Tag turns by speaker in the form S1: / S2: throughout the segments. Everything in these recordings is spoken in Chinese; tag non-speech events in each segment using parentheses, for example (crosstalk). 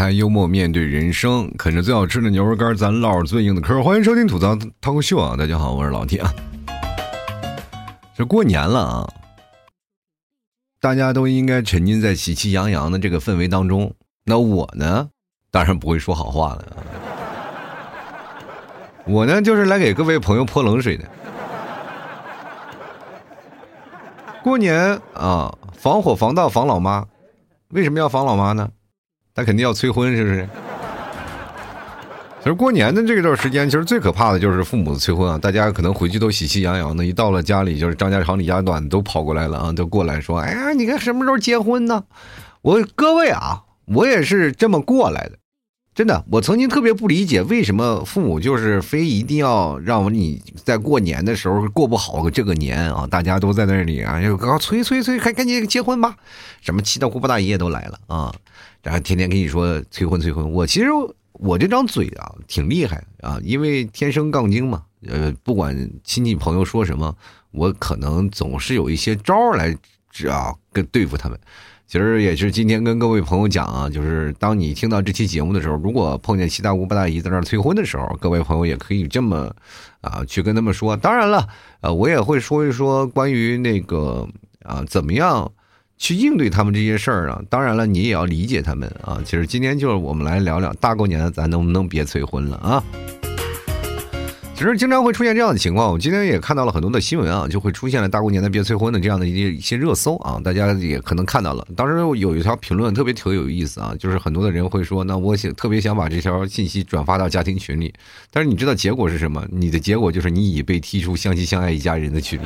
S1: 态幽默面对人生，啃着最好吃的牛肉干，咱唠着最硬的嗑。欢迎收听吐槽脱口秀啊！大家好，我是老铁啊。这过年了啊，大家都应该沉浸在喜气洋洋的这个氛围当中。那我呢，当然不会说好话了。我呢，就是来给各位朋友泼冷水的。过年啊，防火防盗防老妈，为什么要防老妈呢？他肯定要催婚，是不是？其实过年的这段时间，其实最可怕的就是父母的催婚啊！大家可能回去都喜气洋洋的，一到了家里，就是张家长李家短都跑过来了啊，都过来说：“哎呀，你看什么时候结婚呢？”我各位啊，我也是这么过来的。真的，我曾经特别不理解，为什么父母就是非一定要让你在过年的时候过不好这个年啊？大家都在那里啊，就刚催催催，还赶紧结婚吧！什么七大姑八大姨都来了啊，然后天天跟你说催婚催婚。我其实我这张嘴啊挺厉害啊，因为天生杠精嘛。呃，不管亲戚朋友说什么，我可能总是有一些招来啊跟对付他们。其实也是今天跟各位朋友讲啊，就是当你听到这期节目的时候，如果碰见七大姑八大姨在那儿催婚的时候，各位朋友也可以这么啊去跟他们说。当然了，呃，我也会说一说关于那个啊怎么样去应对他们这些事儿啊。当然了，你也要理解他们啊。其实今天就是我们来聊聊大过年的，咱能不能别催婚了啊？只是经常会出现这样的情况，我今天也看到了很多的新闻啊，就会出现了大过年的别催婚的这样的一些一些热搜啊，大家也可能看到了。当时有一条评论特别特别有意思啊，就是很多的人会说，那我想特别想把这条信息转发到家庭群里，但是你知道结果是什么？你的结果就是你已被踢出相亲相爱一家人的群里。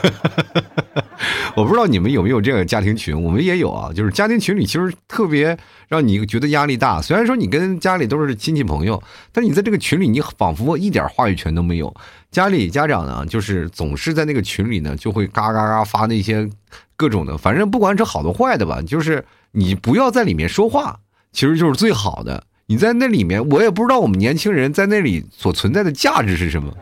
S1: 哈 (laughs) 我不知道你们有没有这个家庭群，我们也有啊。就是家庭群里其实特别让你觉得压力大。虽然说你跟家里都是亲戚朋友，但你在这个群里，你仿佛一点话语权都没有。家里家长呢，就是总是在那个群里呢，就会嘎嘎嘎发那些各种的，反正不管是好的坏的吧，就是你不要在里面说话，其实就是最好的。你在那里面，我也不知道我们年轻人在那里所存在的价值是什么，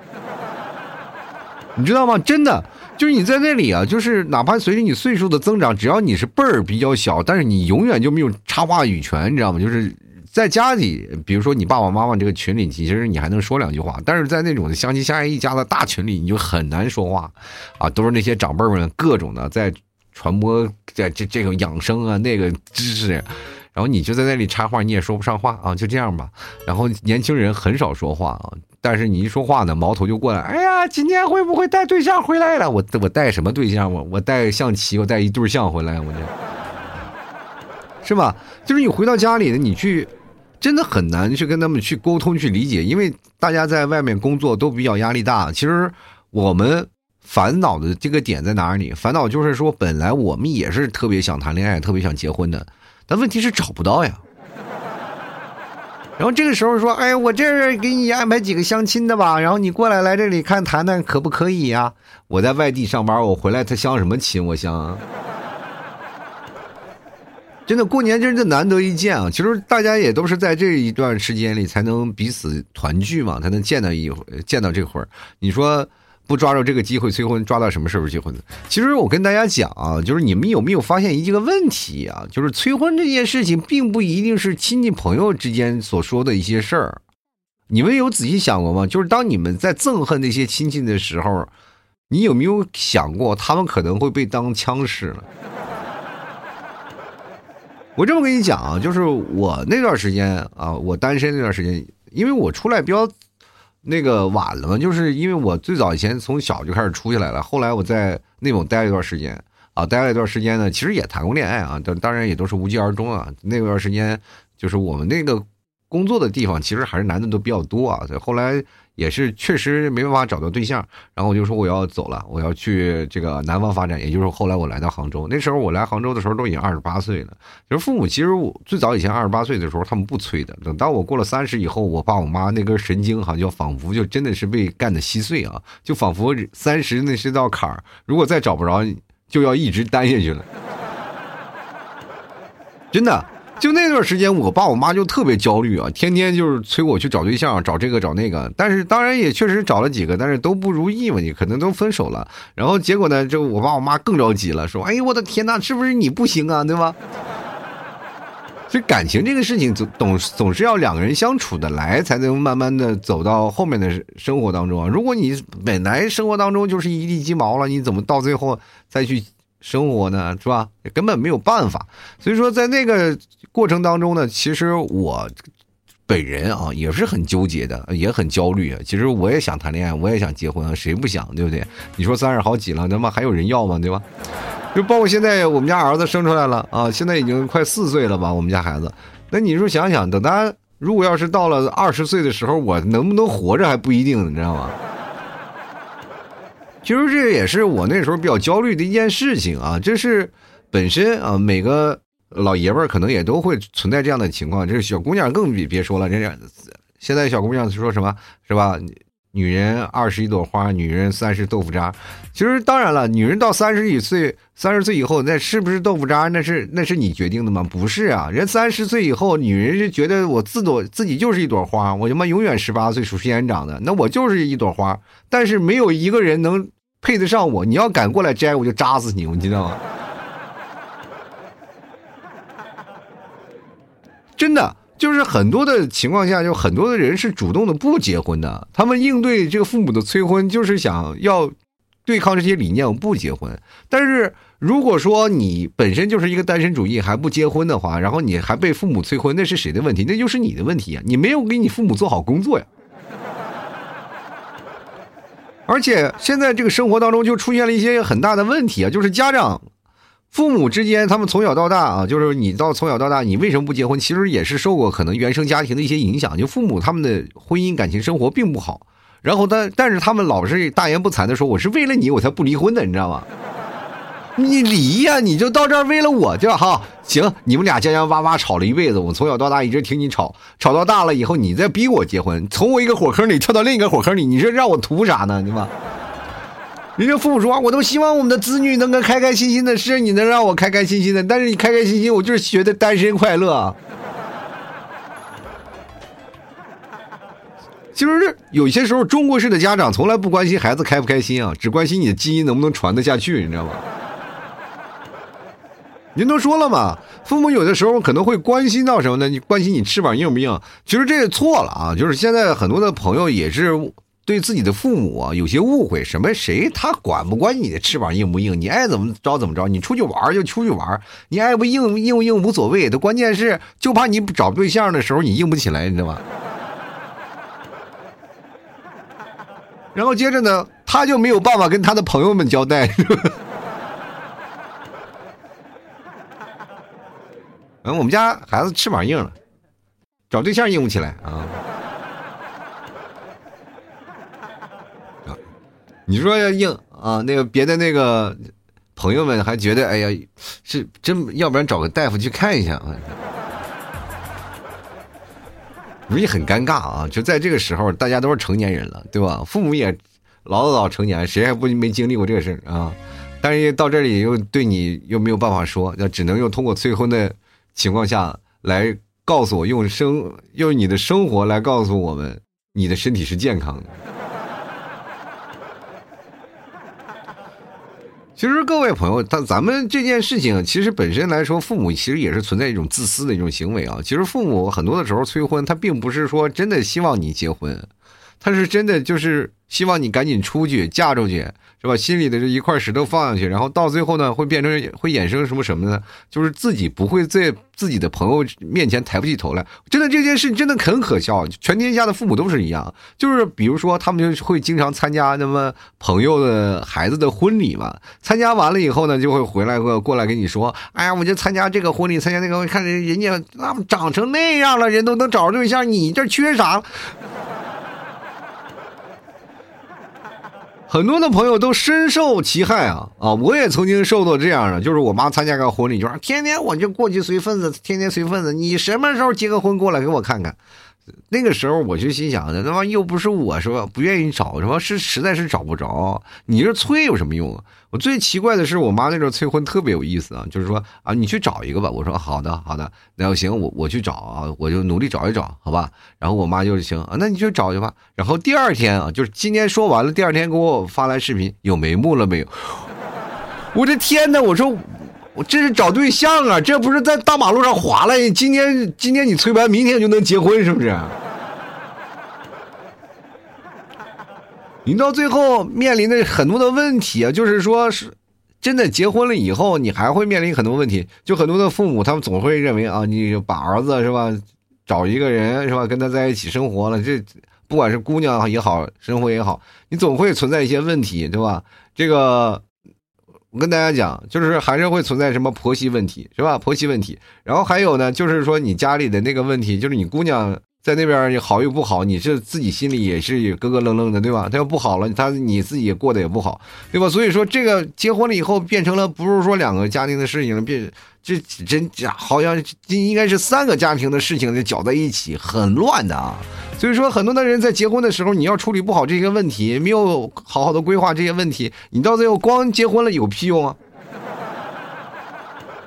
S1: (laughs) 你知道吗？真的。就是你在那里啊，就是哪怕随着你岁数的增长，只要你是辈儿比较小，但是你永远就没有插话语权，你知道吗？就是在家里，比如说你爸爸妈妈这个群里，其实你还能说两句话，但是在那种相亲相爱一家的大群里，你就很难说话，啊，都是那些长辈们各种的在传播这这这个养生啊那个知识，然后你就在那里插话，你也说不上话啊，就这样吧。然后年轻人很少说话啊。但是你一说话呢，矛头就过来。哎呀，今天会不会带对象回来了？我我带什么对象？我我带象棋，我带一对象回来，我这，是吧？就是你回到家里呢，你去，真的很难去跟他们去沟通、去理解，因为大家在外面工作都比较压力大。其实我们烦恼的这个点在哪里？烦恼就是说，本来我们也是特别想谈恋爱、特别想结婚的，但问题是找不到呀。然后这个时候说：“哎，我这给你安排几个相亲的吧，然后你过来来这里看谈谈可不可以呀？我在外地上班，我回来他相什么亲？我相，真的过年真是难得一见啊！其实大家也都是在这一段时间里才能彼此团聚嘛，才能见到一见到这会儿。你说。”不抓住这个机会催婚，抓到什么时候结婚呢？其实我跟大家讲啊，就是你们有没有发现一个问题啊？就是催婚这件事情，并不一定是亲戚朋友之间所说的一些事儿。你们有仔细想过吗？就是当你们在憎恨那些亲戚的时候，你有没有想过他们可能会被当枪使了？我这么跟你讲啊，就是我那段时间啊，我单身那段时间，因为我出来比较。那个晚了嘛，就是因为我最早以前从小就开始出去来了，后来我在内蒙待了一段时间啊，待了一段时间呢，其实也谈过恋爱啊，但当然也都是无疾而终啊。那段时间就是我们那个工作的地方，其实还是男的都比较多啊。后来。也是确实没办法找到对象，然后我就说我要走了，我要去这个南方发展。也就是后来我来到杭州，那时候我来杭州的时候都已经二十八岁了。就是父母其实我最早以前二十八岁的时候他们不催的，等到我过了三十以后，我爸我妈那根神经好像就仿佛就真的是被干的稀碎啊，就仿佛三十那是道坎儿，如果再找不着，就要一直单下去了，(laughs) 真的。(laughs) 就那段时间，我爸我妈就特别焦虑啊，天天就是催我去找对象，找这个找那个。但是当然也确实找了几个，但是都不如意嘛，你可能都分手了。然后结果呢，就我爸我妈更着急了，说：“哎呦我的天哪，是不是你不行啊？对吧？”就感情这个事情，总总总是要两个人相处的来，才能慢慢的走到后面的生活当中啊。如果你本来生活当中就是一地鸡毛了，你怎么到最后再去生活呢？是吧？根本没有办法。所以说，在那个过程当中呢，其实我本人啊也是很纠结的，也很焦虑啊。其实我也想谈恋爱，我也想结婚，谁不想，对不对？你说三十好几了，他妈还有人要吗？对吧？(laughs) 就包括现在我们家儿子生出来了啊，现在已经快四岁了吧？我们家孩子，那你说想想，等他如果要是到了二十岁的时候，我能不能活着还不一定，你知道吗？其实这也是我那时候比较焦虑的一件事情啊。这是本身啊，每个老爷们儿可能也都会存在这样的情况。这是小姑娘更别别说了，这现在小姑娘说什么是吧？女人二十一朵花，女人三十豆腐渣。其实当然了，女人到三十几岁、三十岁以后，那是不是豆腐渣？那是那是你决定的吗？不是啊，人三十岁以后，女人是觉得我自朵自己就是一朵花，我他妈永远十八岁，属仙人掌的，那我就是一朵花。但是没有一个人能配得上我，你要敢过来摘，我就扎死你，你知道吗？真的。就是很多的情况下，就很多的人是主动的不结婚的。他们应对这个父母的催婚，就是想要对抗这些理念，我不结婚。但是如果说你本身就是一个单身主义，还不结婚的话，然后你还被父母催婚，那是谁的问题？那就是你的问题啊！你没有给你父母做好工作呀。而且现在这个生活当中就出现了一些很大的问题啊，就是家长。父母之间，他们从小到大啊，就是你到从小到大，你为什么不结婚？其实也是受过可能原生家庭的一些影响。就父母他们的婚姻感情生活并不好，然后但但是他们老是大言不惭的说：“我是为了你，我才不离婚的，你知道吗？”你离呀，你就到这儿为了我就哈行。你们俩将将哇哇吵了一辈子，我从小到大一直听你吵，吵到大了以后，你再逼我结婚，从我一个火坑里跳到另一个火坑里，你这让我图啥呢？对吧？人家父母说：“我都希望我们的子女能够开开心心的，是你能让我开开心心的。但是你开开心心，我就是觉得单身快乐。”就是有些时候，中国式的家长从来不关心孩子开不开心啊，只关心你的基因能不能传得下去，你知道吗？您都说了嘛，父母有的时候可能会关心到什么呢？你关心你翅膀硬不硬？其实这也错了啊！就是现在很多的朋友也是。对自己的父母有些误会，什么谁他管不管你的翅膀硬不硬？你爱怎么着怎么着，你出去玩就出去玩，你爱不硬硬不硬无所谓。的关键是就怕你找对象的时候你硬不起来，你知道吗？然后接着呢，他就没有办法跟他的朋友们交代。(laughs) 嗯，我们家孩子翅膀硬了，找对象硬不起来啊。你说要硬啊？那个别的那个朋友们还觉得，哎呀，是真，要不然找个大夫去看一下啊。容易很尴尬啊！就在这个时候，大家都是成年人了，对吧？父母也老老成年，谁还不没经历过这个事啊？但是到这里又对你又没有办法说，那只能用通过催婚的情况下来告诉我，用生用你的生活来告诉我们，你的身体是健康的。其实各位朋友，他咱们这件事情，其实本身来说，父母其实也是存在一种自私的一种行为啊。其实父母很多的时候催婚，他并不是说真的希望你结婚，他是真的就是希望你赶紧出去嫁出去。是吧？心里的这一块石头放下去，然后到最后呢，会变成会衍生什么什么呢？就是自己不会在自己的朋友面前抬不起头来。真的这件事真的很可笑，全天下的父母都是一样。就是比如说，他们就会经常参加那么朋友的孩子的婚礼嘛。参加完了以后呢，就会回来过过来跟你说：“哎呀，我就参加这个婚礼，参加那个，看人人家那么长成那样了，人都能找着对象，你这缺啥？”很多的朋友都深受其害啊啊！我也曾经受到这样的，就是我妈参加个婚礼，就说天天我就过去随份子，天天随份子，你什么时候结个婚过来给我看看。那个时候我就心想的，他妈又不是我是吧？不愿意找是吧？是实在是找不着。你这催有什么用啊？我最奇怪的是，我妈那时候催婚特别有意思啊，就是说啊，你去找一个吧。我说好的好的，那要行我我去找啊，我就努力找一找，好吧。然后我妈就行啊，那你就找去吧。然后第二天啊，就是今天说完了，第二天给我发来视频，有眉目了没有？(laughs) 我的天哪！我说。我这是找对象啊，这不是在大马路上划了？今天今天你催完，明天就能结婚，是不是？(laughs) 你到最后面临的很多的问题啊，就是说是真的结婚了以后，你还会面临很多问题。就很多的父母，他们总会认为啊，你把儿子是吧，找一个人是吧，跟他在一起生活了，这不管是姑娘也好，生活也好，你总会存在一些问题，对吧？这个我跟大家讲，就是还是会存在什么婆媳问题，是吧？婆媳问题，然后还有呢，就是说你家里的那个问题，就是你姑娘。在那边你好与不好，你是自己心里也是咯咯愣愣的，对吧？他要不好了，他你自己也过得也不好，对吧？所以说这个结婚了以后变成了不是说两个家庭的事情，变这真好像应该是三个家庭的事情搅在一起，很乱的啊。所以说很多的人在结婚的时候，你要处理不好这些问题，没有好好的规划这些问题，你到最后光结婚了有屁用啊？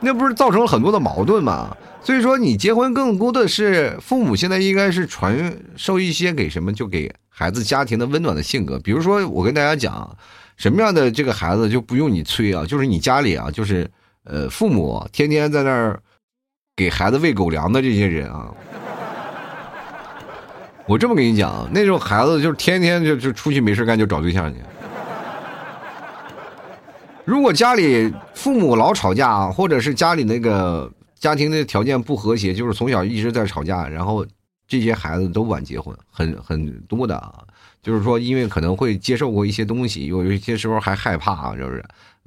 S1: 那不是造成了很多的矛盾吗？所以说，你结婚更多的是父母现在应该是传授一些给什么，就给孩子家庭的温暖的性格。比如说，我跟大家讲，什么样的这个孩子就不用你催啊，就是你家里啊，就是呃，父母天天在那儿给孩子喂狗粮的这些人啊。我这么跟你讲，那种孩子就是天天就就出去没事干就找对象去。如果家里父母老吵架，或者是家里那个。家庭的条件不和谐，就是从小一直在吵架，然后这些孩子都晚结婚，很很多的啊。就是说，因为可能会接受过一些东西，有有一些时候还害怕啊，就是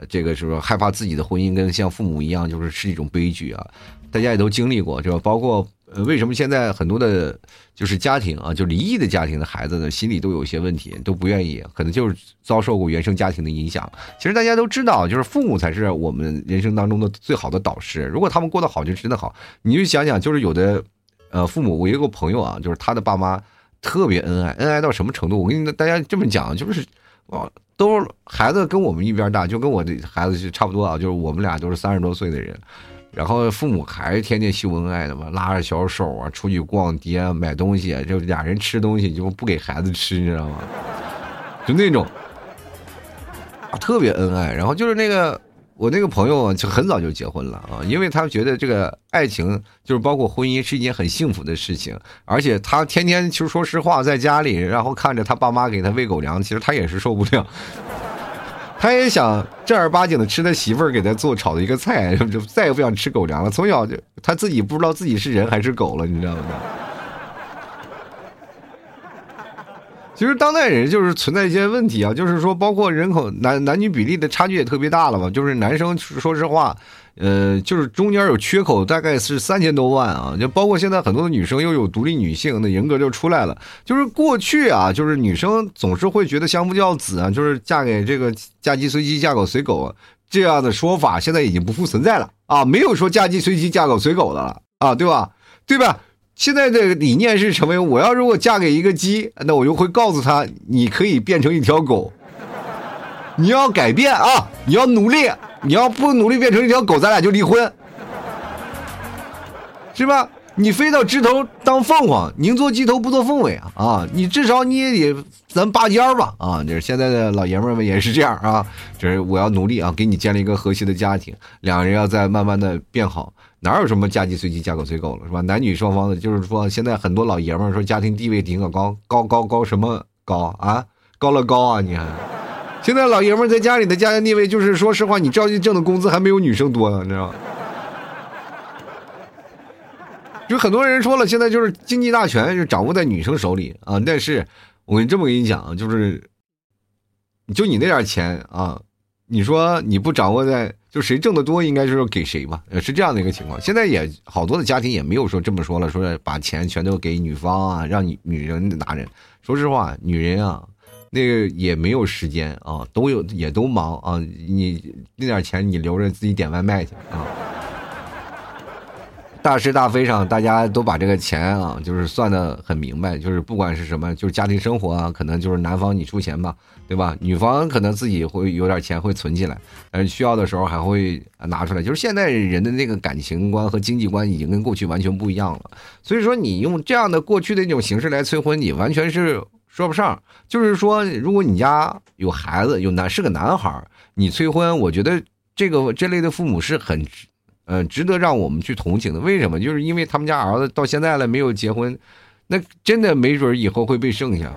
S1: 这个是说害怕自己的婚姻跟像父母一样，就是是一种悲剧啊。大家也都经历过，是吧？包括。呃，为什么现在很多的，就是家庭啊，就离异的家庭的孩子呢，心里都有一些问题，都不愿意，可能就是遭受过原生家庭的影响。其实大家都知道，就是父母才是我们人生当中的最好的导师。如果他们过得好，就真的好。你就想想，就是有的，呃，父母，我有个朋友啊，就是他的爸妈特别恩爱，恩爱到什么程度？我跟大家这么讲，就是哦，都孩子跟我们一边大，就跟我的孩子是差不多啊，就是我们俩都是三十多岁的人。然后父母还是天天秀恩爱的嘛，拉着小手啊出去逛街买东西，就俩人吃东西就不给孩子吃，你知道吗？(laughs) 就那种特别恩爱。然后就是那个我那个朋友就很早就结婚了啊，因为他觉得这个爱情就是包括婚姻是一件很幸福的事情，而且他天天其实说实话在家里，然后看着他爸妈给他喂狗粮，其实他也是受不了。他也想正儿八经的吃他媳妇儿给他做炒的一个菜，就再也不想吃狗粮了。从小就他自己不知道自己是人还是狗了，你知道吗？其实当代人就是存在一些问题啊，就是说包括人口男男女比例的差距也特别大了嘛。就是男生说实话。呃，就是中间有缺口，大概是三千多万啊，就包括现在很多的女生又有独立女性的人格就出来了。就是过去啊，就是女生总是会觉得相夫教子啊，就是嫁给这个嫁鸡随鸡嫁狗随狗这样的说法，现在已经不复存在了啊，没有说嫁鸡随鸡嫁狗随狗的了啊，对吧？对吧？现在这个理念是成为我要如果嫁给一个鸡，那我就会告诉他，你可以变成一条狗，你要改变啊，你要努力。你要不努力变成一条狗，咱俩就离婚，是吧？你飞到枝头当凤凰，宁做鸡头不做凤尾啊！啊，你至少你也得咱拔尖儿吧！啊，就是现在的老爷们们也是这样啊，就是我要努力啊，给你建立一个和谐的家庭，两个人要再慢慢的变好，哪有什么嫁鸡随鸡嫁狗随狗了，是吧？男女双方的，就是说现在很多老爷们说家庭地位挺高，高高高什么高啊？高了高啊！你看。现在老爷们在家里的家庭地位，就是说实话，你着急挣的工资还没有女生多呢，你知道吗？就很多人说了，现在就是经济大权就掌握在女生手里啊。但是，我跟这么跟你讲，就是，就你那点钱啊，你说你不掌握在，就谁挣得多，应该就是给谁吧，是这样的一个情况。现在也好多的家庭也没有说这么说了，说把钱全都给女方啊，让女女人拿着。说实话，女人啊。那个也没有时间啊，都有也都忙啊。你那点钱你留着自己点外卖去啊。大是大非上，大家都把这个钱啊，就是算的很明白，就是不管是什么，就是家庭生活啊，可能就是男方你出钱吧，对吧？女方可能自己会有点钱会存起来，嗯，需要的时候还会拿出来。就是现在人的那个感情观和经济观已经跟过去完全不一样了，所以说你用这样的过去的那种形式来催婚，你完全是。说不上，就是说，如果你家有孩子，有男是个男孩你催婚，我觉得这个这类的父母是很，呃，值得让我们去同情的。为什么？就是因为他们家儿子到现在了没有结婚，那真的没准以后会被剩下，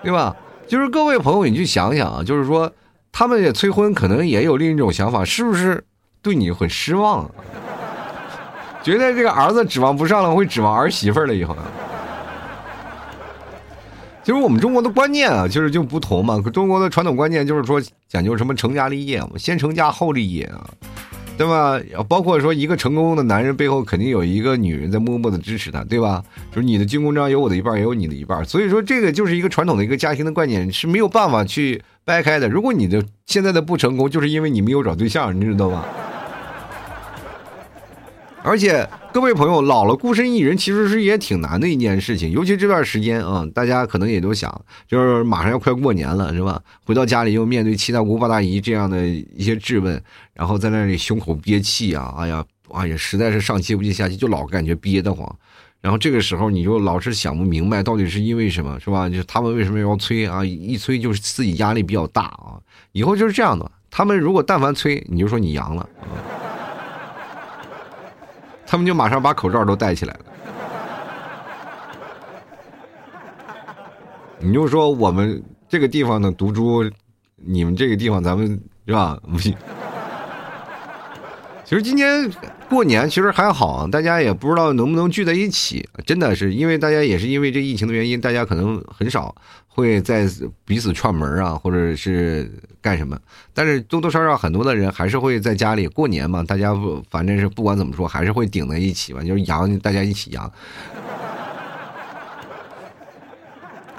S1: 对吧？就是各位朋友，你去想想啊，就是说他们也催婚，可能也有另一种想法，是不是对你很失望？觉得这个儿子指望不上了，会指望儿媳妇了以后。其实我们中国的观念啊，其实就不同嘛。中国的传统观念就是说讲究什么成家立业嘛，先成家后立业啊，对吧？包括说一个成功的男人背后肯定有一个女人在默默的支持他，对吧？就是你的军功章有我的一半，也有你的一半。所以说这个就是一个传统的一个家庭的观念是没有办法去掰开的。如果你的现在的不成功，就是因为你没有找对象，你知道吗？而且各位朋友，老了孤身一人其实是也挺难的一件事情，尤其这段时间啊，大家可能也都想，就是马上要快过年了，是吧？回到家里又面对七大姑八大姨这样的一些质问，然后在那里胸口憋气啊，哎呀，哎呀，实在是上气不接下气，就老感觉憋得慌。然后这个时候你就老是想不明白到底是因为什么，是吧？就是他们为什么要催啊？一催就是自己压力比较大啊。以后就是这样的，他们如果但凡催，你就说你阳了。他们就马上把口罩都戴起来了。(laughs) 你就说我们这个地方的毒株，你们这个地方咱们是吧？(laughs) 其实今年过年其实还好，大家也不知道能不能聚在一起。真的是因为大家也是因为这疫情的原因，大家可能很少。会在彼此串门啊，或者是干什么？但是多多少少很多的人还是会在家里过年嘛。大家不，反正是不管怎么说，还是会顶在一起嘛，就是阳，大家一起阳。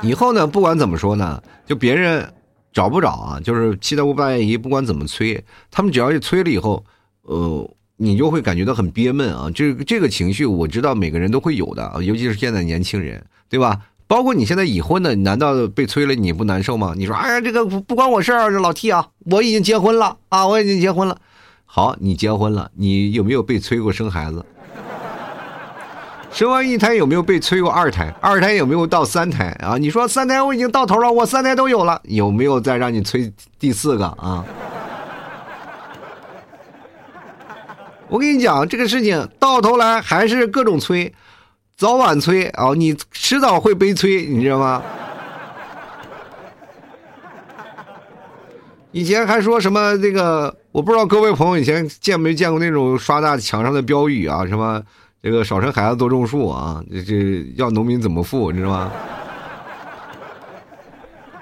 S1: 以后呢，不管怎么说呢，就别人找不找啊，就是七大姑八大姨，不管怎么催，他们只要一催了以后，呃，你就会感觉到很憋闷啊。这这个情绪，我知道每个人都会有的，尤其是现在年轻人，对吧？包括你现在已婚的，你难道被催了你不难受吗？你说，哎呀，这个不关我事儿，老 T 啊，我已经结婚了啊，我已经结婚了。好，你结婚了，你有没有被催过生孩子？生完一胎有没有被催过二胎？二胎有没有到三胎啊？你说三胎我已经到头了，我三胎都有了，有没有再让你催第四个啊？我跟你讲，这个事情到头来还是各种催。早晚催啊，你迟早会悲催，你知道吗？以前还说什么这个，我不知道各位朋友以前见没见过那种刷大墙上的标语啊？什么这个少生孩子多种树啊？这这要农民怎么富，你知道吗？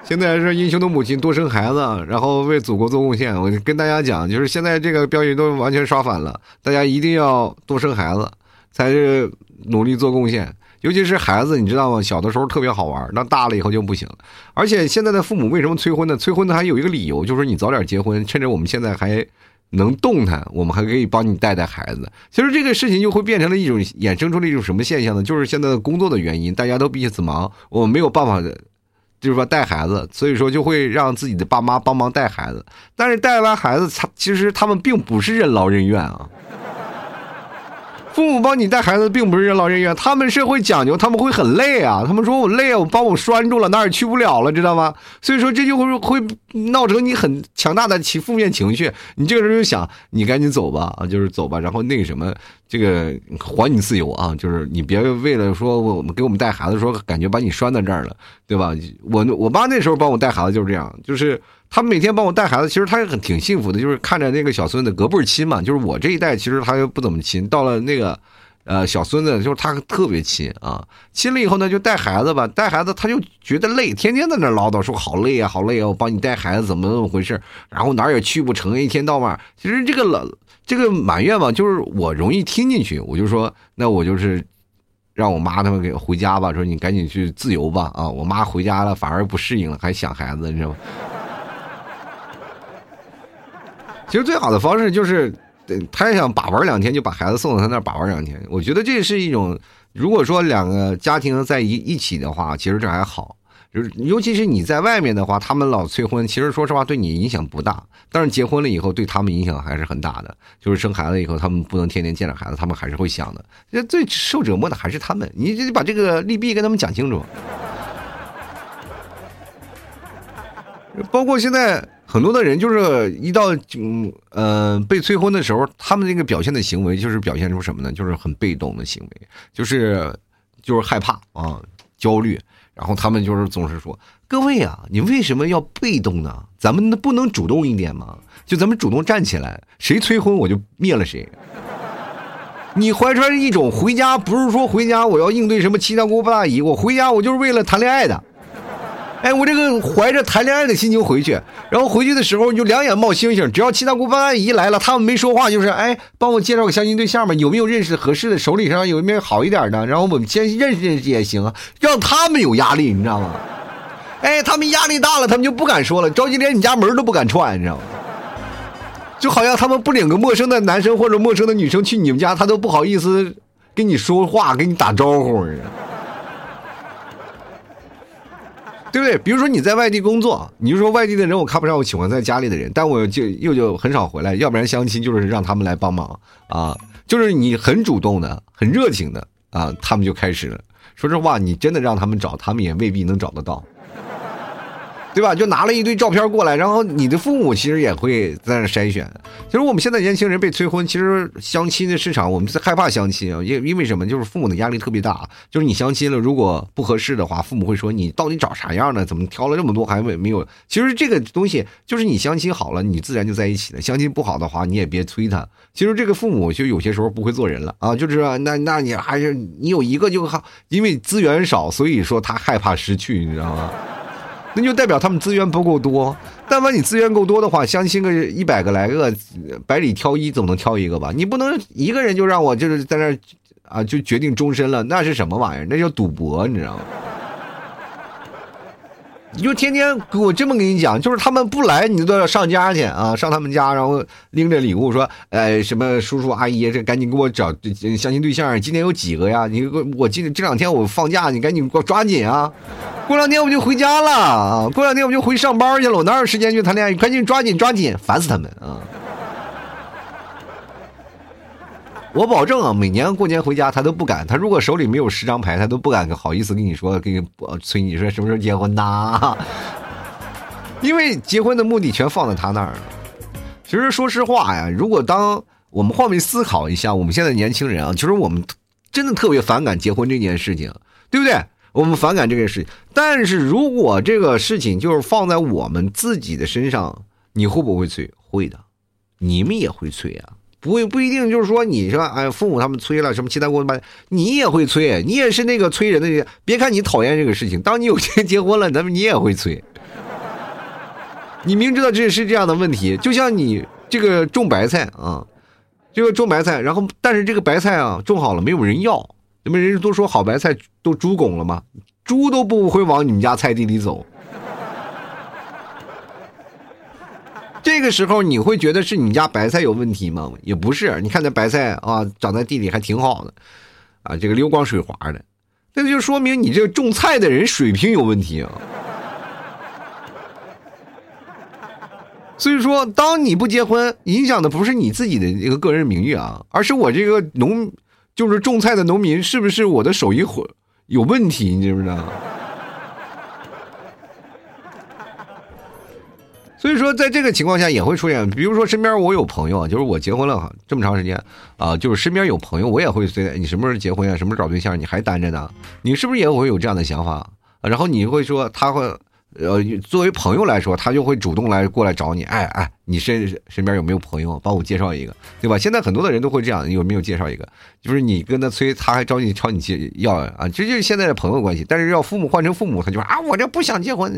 S1: 现在是英雄的母亲多生孩子，然后为祖国做贡献。我跟大家讲，就是现在这个标语都完全刷反了，大家一定要多生孩子，才是。努力做贡献，尤其是孩子，你知道吗？小的时候特别好玩，那大了以后就不行。而且现在的父母为什么催婚呢？催婚的还有一个理由，就是你早点结婚，趁着我们现在还能动弹，我们还可以帮你带带孩子。其实这个事情就会变成了一种衍生出了一种什么现象呢？就是现在的工作的原因，大家都彼此忙，我们没有办法，就是说带孩子，所以说就会让自己的爸妈帮忙带孩子。但是带完孩子，他其实他们并不是任劳任怨啊。父母帮你带孩子，并不是任劳任怨，他们是会讲究，他们会很累啊。他们说我累啊，我把我拴住了，哪儿也去不了了，知道吗？所以说这就会会闹成你很强大的起负面情绪。你这个时候就想，你赶紧走吧，啊，就是走吧，然后那个什么，这个还你自由啊，就是你别为了说我们给我们带孩子，说感觉把你拴在这儿了，对吧？我我妈那时候帮我带孩子就是这样，就是。他每天帮我带孩子，其实他也很挺幸福的，就是看着那个小孙子隔辈亲嘛。就是我这一代其实他不怎么亲，到了那个，呃，小孙子就是他特别亲啊。亲了以后呢，就带孩子吧，带孩子他就觉得累，天天在那唠叨说好累啊，好累啊，我帮你带孩子怎么怎么回事，然后哪儿也去不成，一天到晚。其实这个老这个埋怨吧，就是我容易听进去，我就说那我就是让我妈他们给回家吧，说你赶紧去自由吧啊。我妈回家了反而不适应了，还想孩子，你知道吗？(laughs) 其实最好的方式就是，他也想把玩两天，就把孩子送到他那儿把玩两天。我觉得这是一种，如果说两个家庭在一一起的话，其实这还好。就是尤其是你在外面的话，他们老催婚，其实说实话对你影响不大。但是结婚了以后，对他们影响还是很大的。就是生孩子以后，他们不能天天见着孩子，他们还是会想的。这最受折磨的还是他们，你得把这个利弊跟他们讲清楚。(laughs) 包括现在。很多的人就是一到嗯呃被催婚的时候，他们那个表现的行为就是表现出什么呢？就是很被动的行为，就是就是害怕啊，焦虑，然后他们就是总是说：“各位啊，你为什么要被动呢？咱们不能主动一点吗？就咱们主动站起来，谁催婚我就灭了谁。(laughs) ”你怀揣着一种回家，不是说回家我要应对什么七大姑八大姨，我回家我就是为了谈恋爱的。哎，我这个怀着谈恋爱的心情回去，然后回去的时候就两眼冒星星，只要七大姑八大姨来了，他们没说话，就是哎，帮我介绍个相亲对象吧，有没有认识合适的，手里上有没有好一点的，然后我们先认识认识也行啊，让他们有压力，你知道吗？哎，他们压力大了，他们就不敢说了，着急连你家门都不敢串，你知道吗？就好像他们不领个陌生的男生或者陌生的女生去你们家，他都不好意思跟你说话，跟你打招呼似的，对不对？比如说你在外地工作，你就说外地的人我看不上，我喜欢在家里的人，但我就又就很少回来，要不然相亲就是让他们来帮忙啊，(laughs) 就是你很主动的、很热情的啊，他们就开始了。说实话，你真的让他们找，他们也未必能找得到。对吧？就拿了一堆照片过来，然后你的父母其实也会在那筛选。其实我们现在年轻人被催婚，其实相亲的市场我们是害怕相亲啊，因因为什么？就是父母的压力特别大。就是你相亲了，如果不合适的话，父母会说你到底找啥样的？怎么挑了这么多还没没有？其实这个东西就是你相亲好了，你自然就在一起了；相亲不好的话，你也别催他。其实这个父母就有些时候不会做人了啊，就是那那你还是你有一个就好，因为资源少，所以说他害怕失去，你知道吗？那就代表他们资源不够多。但凡你资源够多的话，相亲个一百个来个，百里挑一总能挑一个吧？你不能一个人就让我就是在那啊，就决定终身了，那是什么玩意儿？那叫赌博，你知道吗？你就天天给我这么跟你讲，就是他们不来，你都要上家去啊，上他们家，然后拎着礼物说，哎，什么叔叔阿姨，这赶紧给我找相亲对象，今天有几个呀？你我今这两天我放假，你赶紧给我抓紧啊！过两天我就回家了啊，过两天我就回上班去了，我哪有时间去谈恋爱？赶紧抓紧抓紧，烦死他们啊！我保证啊，每年过年回家他都不敢。他如果手里没有十张牌，他都不敢好意思跟你说，跟你催你说什么时候结婚呐？因为结婚的目的全放在他那儿了。其实说实话呀，如果当我们换位思考一下，我们现在年轻人啊，其实我们真的特别反感结婚这件事情，对不对？我们反感这件事情。但是如果这个事情就是放在我们自己的身上，你会不会催？会的，你们也会催啊。不会不一定，就是说你说哎，父母他们催了什么七大姑八，你也会催，你也是那个催人的。别看你讨厌这个事情，当你有钱结婚了，咱们你也会催。你明知道这是这样的问题，就像你这个种白菜啊，这个种白菜，然后但是这个白菜啊种好了没有人要，那么人家都说好白菜都猪拱了吗？猪都不会往你们家菜地里走。这个时候你会觉得是你家白菜有问题吗？也不是，你看那白菜啊，长在地里还挺好的，啊，这个溜光水滑的，那就说明你这个种菜的人水平有问题啊。所以说，当你不结婚，影响的不是你自己的一个个人名誉啊，而是我这个农，就是种菜的农民，是不是我的手艺会有问题？你知不知道？所以说，在这个情况下也会出现，比如说身边我有朋友啊，就是我结婚了这么长时间啊，就是身边有朋友，我也会随你什么时候结婚啊，什么时候找对象，你还单着呢？你是不是也会有这样的想法？然后你会说他会。呃，作为朋友来说，他就会主动来过来找你。哎哎，你身身边有没有朋友帮我介绍一个，对吧？现在很多的人都会这样，有没有介绍一个？就是你跟他催，他还找你找你借要啊，这就是现在的朋友关系。但是要父母换成父母，他就说啊，我这不想结婚，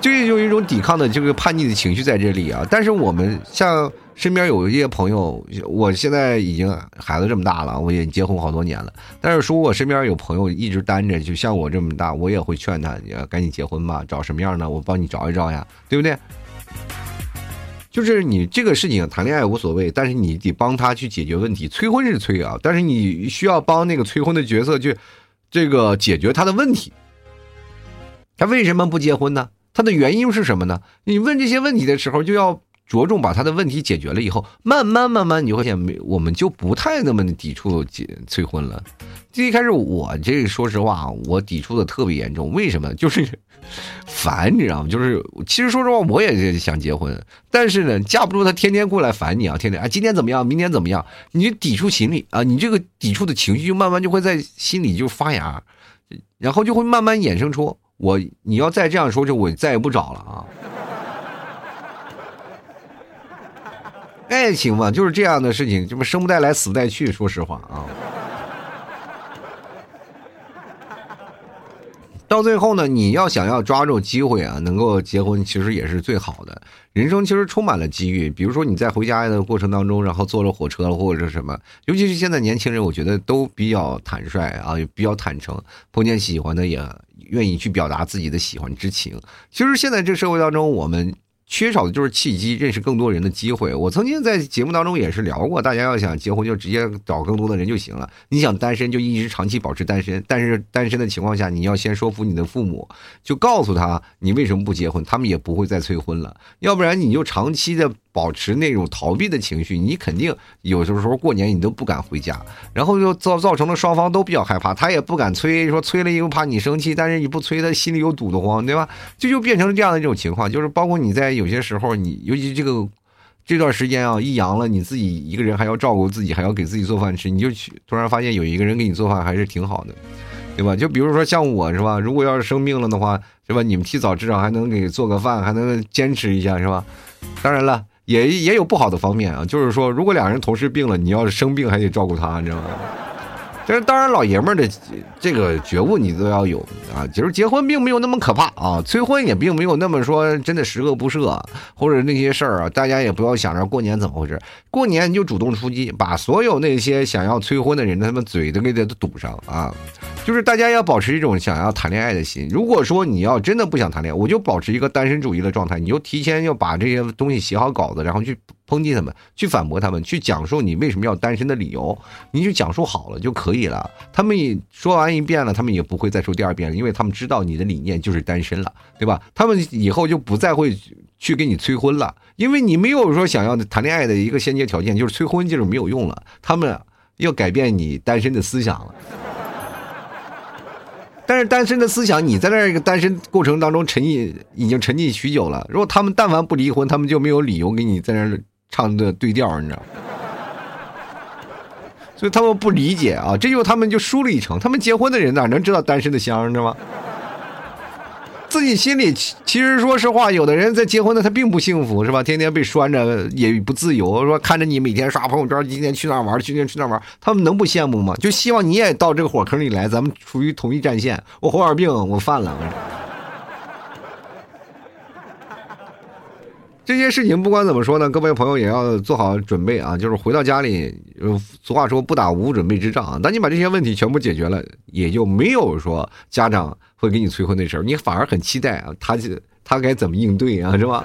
S1: 就有一种抵抗的这个叛逆的情绪在这里啊。但是我们像。身边有一些朋友，我现在已经孩子这么大了，我也结婚好多年了。但是说我身边有朋友一直单着，就像我这么大，我也会劝他，你赶紧结婚吧，找什么样的我帮你找一找呀，对不对？就是你这个事情谈恋爱无所谓，但是你得帮他去解决问题。催婚是催啊，但是你需要帮那个催婚的角色去这个解决他的问题。他为什么不结婚呢？他的原因是什么呢？你问这些问题的时候就要。着重把他的问题解决了以后，慢慢慢慢，你会发现，没我们就不太那么抵触结催婚了。最一开始我这说实话，我抵触的特别严重。为什么？就是烦，你知道吗？就是其实说实话，我也想结婚，但是呢，架不住他天天过来烦你啊，天天啊，今天怎么样？明天怎么样？你抵触心理啊，你这个抵触的情绪就慢慢就会在心里就发芽，然后就会慢慢衍生出我，你要再这样说，就我再也不找了啊。爱情嘛，就是这样的事情，这不生不带来，死不带去。说实话啊，到最后呢，你要想要抓住机会啊，能够结婚，其实也是最好的。人生其实充满了机遇，比如说你在回家的过程当中，然后坐了火车或者是什么，尤其是现在年轻人，我觉得都比较坦率啊，也比较坦诚，碰见喜欢的也愿意去表达自己的喜欢之情。其实现在这社会当中，我们。缺少的就是契机，认识更多人的机会。我曾经在节目当中也是聊过，大家要想结婚就直接找更多的人就行了。你想单身就一直长期保持单身，但是单身的情况下，你要先说服你的父母，就告诉他你为什么不结婚，他们也不会再催婚了。要不然你就长期的。保持那种逃避的情绪，你肯定有的时候过年你都不敢回家，然后就造造成了双方都比较害怕，他也不敢催，说催了又怕你生气，但是你不催他心里又堵得慌，对吧？这就变成了这样的一种情况，就是包括你在有些时候，你尤其这个这段时间啊，一阳了，你自己一个人还要照顾自己，还要给自己做饭吃，你就去突然发现有一个人给你做饭还是挺好的，对吧？就比如说像我是吧，如果要是生病了的话，是吧？你们提早至少还能给做个饭，还能坚持一下，是吧？当然了。也也有不好的方面啊，就是说，如果两人同时病了，你要是生病还得照顾他，你知道吗？但是当然，老爷们儿的这个觉悟你都要有啊。就是结婚并没有那么可怕啊，催婚也并没有那么说真的十恶不赦，或者那些事儿啊，大家也不要想着过年怎么回事。过年你就主动出击，把所有那些想要催婚的人他们嘴都给他堵上啊。就是大家要保持一种想要谈恋爱的心。如果说你要真的不想谈恋爱，我就保持一个单身主义的状态，你就提前要把这些东西写好稿子，然后去。抨击他们，去反驳他们，去讲述你为什么要单身的理由，你就讲述好了就可以了。他们也说完一遍了，他们也不会再说第二遍了，因为他们知道你的理念就是单身了，对吧？他们以后就不再会去给你催婚了，因为你没有说想要谈恋爱的一个先决条件，就是催婚就是没有用了。他们要改变你单身的思想了。但是单身的思想，你在那个单身过程当中沉溺，已经沉溺许久了。如果他们但凡不离婚，他们就没有理由给你在那。唱的对调，你知道，所以他们不理解啊，这就他们就输了一程。他们结婚的人哪能知道单身的香，知道吗？自己心里其实说实话，有的人在结婚的他并不幸福，是吧？天天被拴着也不自由，说看着你每天刷朋友圈，今天去哪玩，今天去哪玩，他们能不羡慕吗？就希望你也到这个火坑里来，咱们处于同一战线。我红眼病，我犯了。这些事情不管怎么说呢，各位朋友也要做好准备啊！就是回到家里，俗话说不打无准备之仗啊。当你把这些问题全部解决了，也就没有说家长会给你催婚的事儿，你反而很期待啊，他他该怎么应对啊，是吧？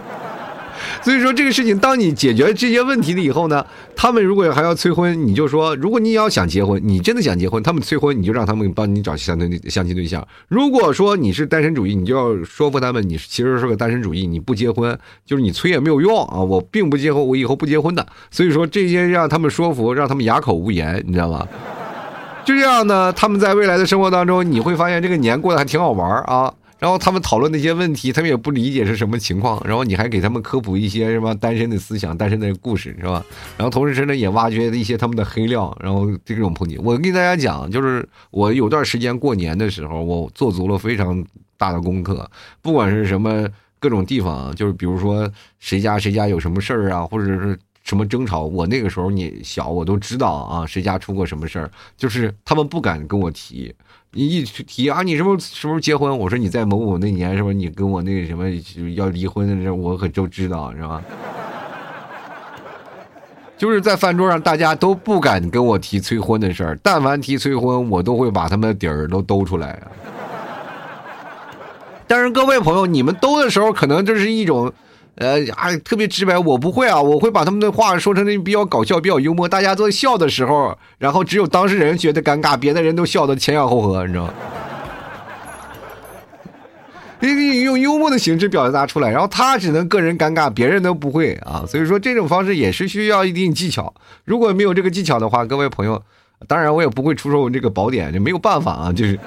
S1: (laughs) 所以说这个事情，当你解决这些问题了以后呢，他们如果还要催婚，你就说，如果你要想结婚，你真的想结婚，他们催婚，你就让他们帮你找相对相亲对象。如果说你是单身主义，你就要说服他们，你其实是个单身主义，你不结婚，就是你催也没有用啊，我并不结婚，我以后不结婚的。所以说这些让他们说服，让他们哑口无言，你知道吗？(laughs) 就这样呢，他们在未来的生活当中，你会发现这个年过得还挺好玩啊。然后他们讨论那些问题，他们也不理解是什么情况。然后你还给他们科普一些什么单身的思想、单身的故事，是吧？然后同时呢，也挖掘一些他们的黑料。然后这种抨击，我跟大家讲，就是我有段时间过年的时候，我做足了非常大的功课，不管是什么各种地方，就是比如说谁家谁家有什么事儿啊，或者是什么争吵，我那个时候你小，我都知道啊，谁家出过什么事儿，就是他们不敢跟我提。你一提啊，你什么什么时候结婚？我说你在某某那年，是不是你跟我那个什么要离婚的事，我可都知道，是吧？就是在饭桌上，大家都不敢跟我提催婚的事儿。但凡提催婚，我都会把他们的底儿都兜出来但是各位朋友，你们兜的时候，可能这是一种。呃，还特别直白，我不会啊，我会把他们的话说成那比较搞笑、比较幽默，大家都笑的时候，然后只有当事人觉得尴尬，别的人都笑得前仰后合，你知道吗？你用幽默的形式表达出来，然后他只能个人尴尬，别人都不会啊。所以说这种方式也是需要一定技巧。如果没有这个技巧的话，各位朋友，当然我也不会出售这个宝典，就没有办法啊，就是。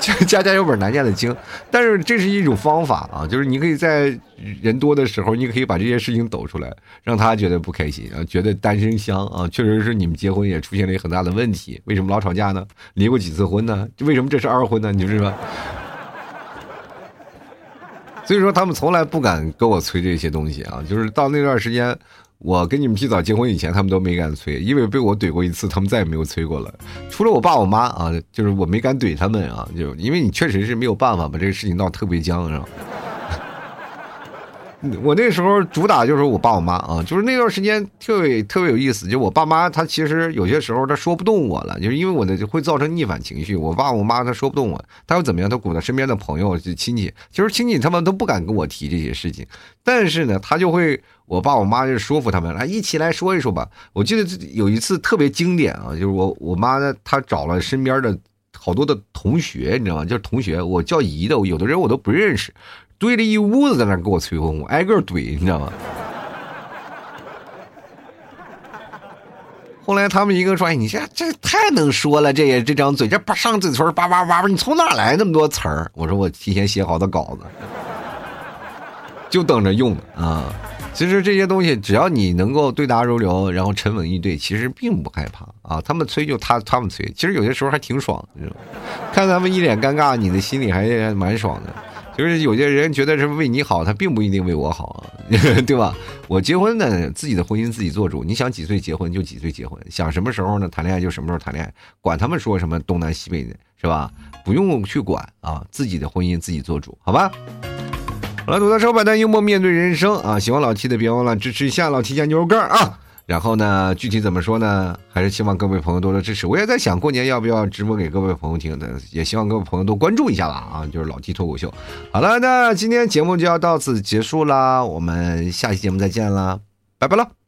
S1: (laughs) 家家有本难念的经，但是这是一种方法啊，就是你可以在人多的时候，你可以把这些事情抖出来，让他觉得不开心啊，觉得单身香啊，确实是你们结婚也出现了一很大的问题，为什么老吵架呢？离过几次婚呢？为什么这是二婚呢？你知道吗？所以说他们从来不敢跟我催这些东西啊，就是到那段时间。我跟你们提早结婚以前，他们都没敢催，因为被我怼过一次，他们再也没有催过了。除了我爸我妈啊，就是我没敢怼他们啊，就因为你确实是没有办法把这个事情闹特别僵，是吧？(laughs) 我那时候主打就是我爸我妈啊，就是那段时间特别特别有意思。就我爸妈他其实有些时候他说不动我了，就是因为我的会造成逆反情绪。我爸我妈他说不动我，他又怎么样？他鼓捣身边的朋友就亲戚，其实亲戚他们都不敢跟我提这些事情。但是呢，他就会我爸我妈就说服他们来一起来说一说吧。我记得有一次特别经典啊，就是我我妈，她找了身边的好多的同学，你知道吗？就是同学，我叫姨的，有的人我都不认识。堆了一屋子在那给我催婚，我挨个怼，你知道吗？后来他们一个说：“哎，你这这太能说了，这也这张嘴，这叭上嘴唇叭叭叭叭，你从哪来那么多词儿？”我说：“我提前写好的稿子，就等着用啊。”其实这些东西，只要你能够对答如流，然后沉稳应对，其实并不害怕啊。他们催就他他们催，其实有些时候还挺爽，你知道吗？看他们一脸尴尬，你的心里还蛮爽的。就是有些人觉得是为你好，他并不一定为我好，(laughs) 对吧？我结婚呢，自己的婚姻自己做主。你想几岁结婚就几岁结婚，想什么时候呢谈恋爱就什么时候谈恋爱，管他们说什么东南西北的，是吧？不用去管啊，自己的婚姻自己做主，好吧？好了，吐槽手板的幽默面对人生啊！喜欢老七的别忘了支持一下老七家牛肉干啊！然后呢，具体怎么说呢？还是希望各位朋友多多支持。我也在想过年要不要直播给各位朋友听的，也希望各位朋友多关注一下吧。啊，就是老 T 脱口秀。好了，那今天节目就要到此结束啦，我们下期节目再见啦，拜拜了。